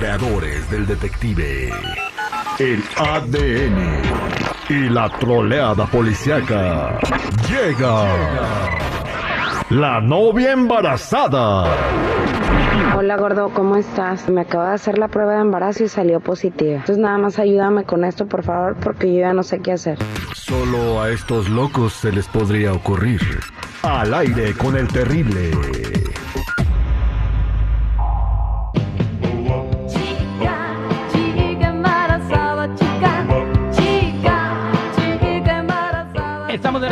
creadores del detective. El ADN y la troleada policiaca. Llega. La novia embarazada. Hola gordo, ¿cómo estás? Me acabo de hacer la prueba de embarazo y salió positiva. Entonces nada más ayúdame con esto, por favor, porque yo ya no sé qué hacer. Solo a estos locos se les podría ocurrir. Al aire con el terrible.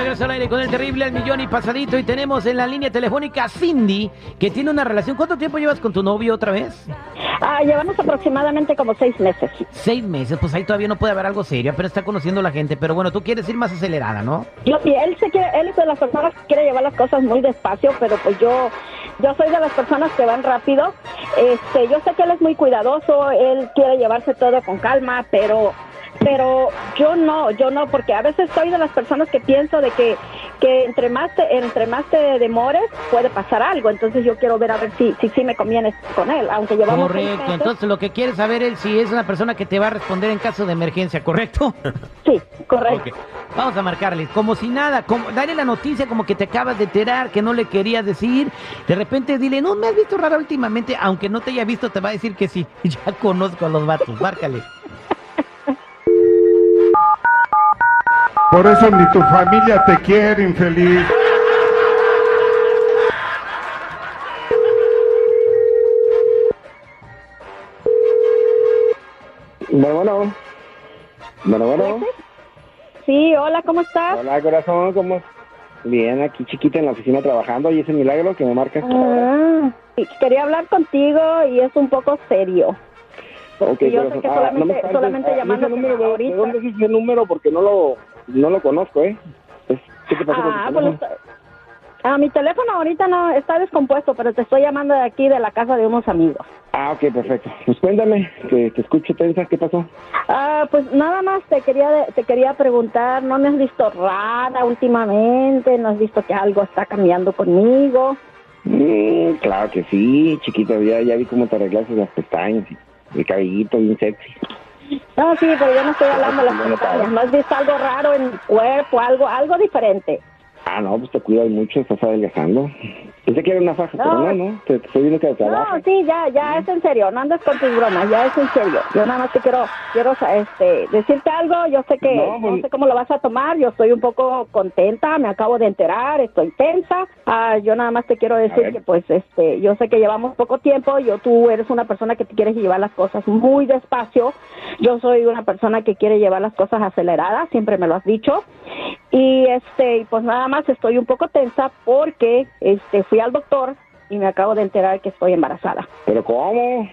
Regreso al aire con el terrible al millón y pasadito y tenemos en la línea telefónica Cindy, que tiene una relación. ¿Cuánto tiempo llevas con tu novio otra vez? Ah, llevamos aproximadamente como seis meses. Seis meses, pues ahí todavía no puede haber algo serio, pero está conociendo a la gente. Pero bueno, tú quieres ir más acelerada, ¿no? Yo, y él, se quiere, él es de las personas que quiere llevar las cosas muy despacio, pero pues yo, yo soy de las personas que van rápido. Este, yo sé que él es muy cuidadoso, él quiere llevarse todo con calma, pero pero yo no, yo no, porque a veces soy de las personas que pienso de que, que entre más te, entre más te demores puede pasar algo, entonces yo quiero ver a ver si si, si me conviene con él, aunque llevamos Correcto, meses. entonces lo que quieres saber es si es una persona que te va a responder en caso de emergencia, ¿correcto? sí, correcto. Vamos a marcarle, como si nada, como, dale la noticia como que te acabas de enterar, que no le querías decir. De repente dile, no, me has visto rara últimamente, aunque no te haya visto, te va a decir que sí. Ya conozco a los vatos, márcale. Por eso ni tu familia te quiere, infeliz. Bueno, bueno. Bueno, bueno. Sí, hola, ¿cómo estás? Hola, corazón, ¿cómo? Bien, aquí chiquita en la oficina trabajando y ese milagro que me marcas. Ah, quería hablar contigo y es un poco serio. Ok, yo sé corazón. que Ah, solamente- no me espantes. solamente Ah, ¿y ese llamándote número de- ahorita. ¿De dónde es ese número? Porque no lo, no lo conozco, ¿eh? Es- ¿Qué te pasó Ah, con tu pues, teléfono? ah, mi teléfono ahorita no está descompuesto, pero te estoy llamando de aquí de la casa de unos amigos. Ah, ok, perfecto. Pues cuéntame, que te escucho tensa, ¿qué pasó? Ah, pues nada más te quería te quería preguntar, ¿no me has visto rara últimamente? ¿No has visto que algo está cambiando conmigo? Mm, claro que sí, chiquita, ya, ya vi cómo te arreglaste las pestañas y el cabellito bien sexy. No, sí, pero yo no estoy hablando de las pestañas. padre. ¿No has visto algo raro en mi cuerpo, algo algo diferente? Ah, no, pues te cuidas mucho, estás adelgazando. Pensé que era una faja, No. pero no, no, te, te estoy viendo que trabajas. No, sí, ya, ya es en serio, no andes con tus bromas, ya es en serio. Yo nada más te quiero, quiero este, decirte algo, yo sé que No, no, pues- sé cómo lo vas a tomar, yo estoy un poco contenta, me acabo de enterar, estoy tensa. Ah, yo nada más te quiero decir que pues este, yo sé que llevamos poco tiempo, yo tú eres una persona que te quieres llevar las cosas muy despacio. Yo soy una persona que quiere llevar las cosas aceleradas, siempre me lo has dicho. Y este, pues nada más estoy un poco tensa porque este fui al doctor y me acabo de enterar que estoy embarazada. ¿Pero cómo?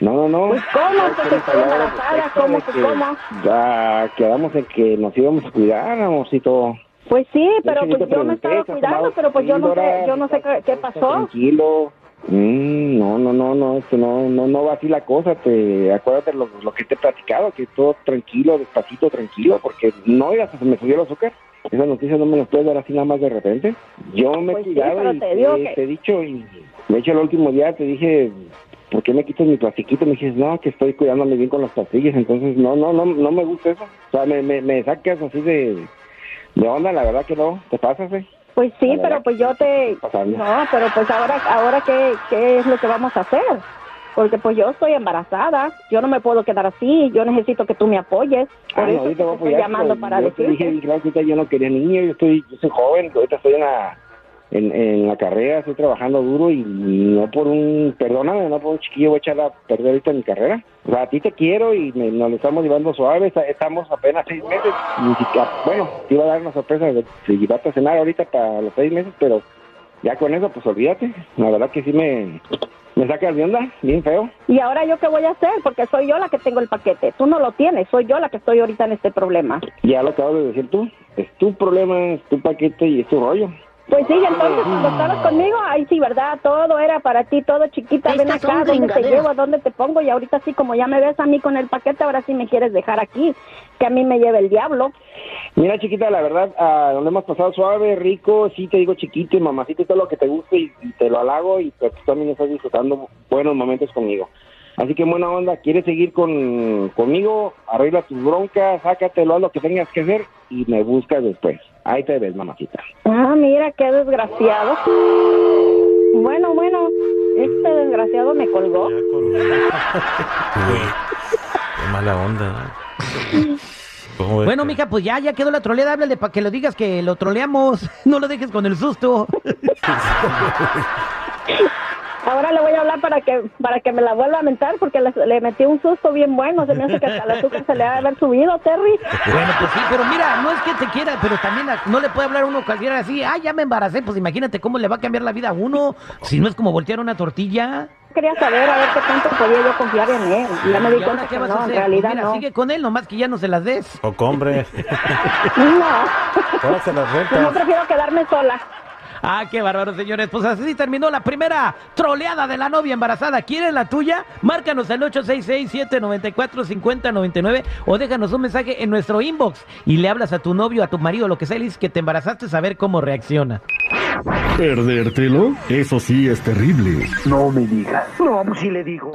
No, no, no. Pues, ¿cómo? Ya Pues, hemos estoy embarazada, ¿cómo de que cómo? Ya quedamos en que nos íbamos a cuidar, amorcito. Pues sí, pero pues yo me estaba ¿te has cuidando, pero pues yo no sé, yo no sé qué, qué pasó. Tranquilo. Mm, no, no, no, no, esto no, no, no va así la cosa. Te acuérdate lo, lo que te he platicado, que todo tranquilo, despacito, tranquilo, porque no, ya se me subió el azúcar. Esas noticias no me las puedes dar así nada más de repente. Yo me Pues he sí, cuidado y te digo te, que- te he dicho, y de hecho el último día te dije, ¿por qué me quitas mi plastiquito? Me dijiste, no, que estoy cuidándome bien con las pastillas, entonces no, no, no, no me gusta eso. O sea, me, me, me sacas así de, de onda, la verdad que no, te pasas, eh. Pues sí, pero pues yo te... No, pero pues ahora, ahora ¿qué, ¿qué es lo que vamos a hacer? Porque pues yo estoy embarazada, yo no me puedo quedar así, yo necesito que tú me apoyes. Por Ah, no, eso ahorita te voy a estoy apoyar, llamando para yo te decirte. dije, claro, ahorita yo no quería niño, yo estoy, yo soy joven, ahorita estoy en la, en, en la carrera, estoy trabajando duro y no por un, perdóname, no por un chiquillo voy a echar a perder ahorita mi carrera. O sea, a ti te quiero y me- nos lo estamos llevando suave, estamos apenas seis meses, siquiera, bueno, te iba a dar una sorpresa de, llevarte a cenar ahorita para los seis meses, pero ya con eso, pues olvídate, la verdad que sí me, me saca de onda, bien feo. Y ahora yo qué voy a hacer, porque soy yo la que tengo el paquete, tú no lo tienes, soy yo la que estoy ahorita en este problema. Ya lo acabas de decir tú, es tu problema, es tu paquete y es tu rollo. Pues sí, entonces cuando estabas conmigo, ahí sí, ¿verdad? Todo era para ti, todo chiquita, ven acá, ¿dónde te llevo? ¿Dónde te pongo? Y ahorita sí, como ya me ves a mí con el paquete, ahora sí me quieres dejar aquí, que a mí me lleve el diablo. Mira, chiquita, la verdad, ah, nos lo hemos pasado suave, rico, sí te digo chiquito y mamacito y todo lo que te guste y, y te lo halago y pues, tú también estás disfrutando buenos momentos conmigo. Así que buena onda, ¿quieres seguir con, conmigo? Arregla tus broncas, sácatelo, haz lo que tengas que hacer y me buscas después. Ahí te ves, mamacita. Ah, mira, qué desgraciado. Bueno, bueno, este desgraciado me colgó. Ya colgó. Güey, Qué mala onda. ¿Cómo ves Bueno, mija, pues ya, ya quedó la troleada. Háblale para que lo digas que lo troleamos. No lo dejes con el susto. Ahora le voy a hablar para que para que me la vuelva a mentar porque le, le metí un susto bien bueno. Se me hace que hasta el azúcar se le ha de haber subido, Terry. Bueno, pues sí, pero mira, no es que te quiera, pero también no le puede hablar a uno cualquiera así. Ah, ya me embaracé. Pues imagínate cómo le va a cambiar la vida a uno. Si no es como voltear una tortilla. Quería saber a ver qué tanto podía yo confiar en él. Y ya me di ¿Y ahora cuenta que no, en realidad Pues mira, no. sigue con él, nomás que ya no se las des. O compre. No, Ahora se las yo no rentas. prefiero quedarme sola. Ah, qué bárbaro, señores. Pues así terminó la primera troleada de la novia embarazada. ¿Quieres la tuya? Márcanos al 866-794-5099 o déjanos un mensaje en nuestro inbox y le hablas a tu novio, a tu marido, lo que sea, y le dices que te embarazaste, saber cómo reacciona. ¿Perdértelo? Eso sí es terrible. No me digas. No, pues sí le digo.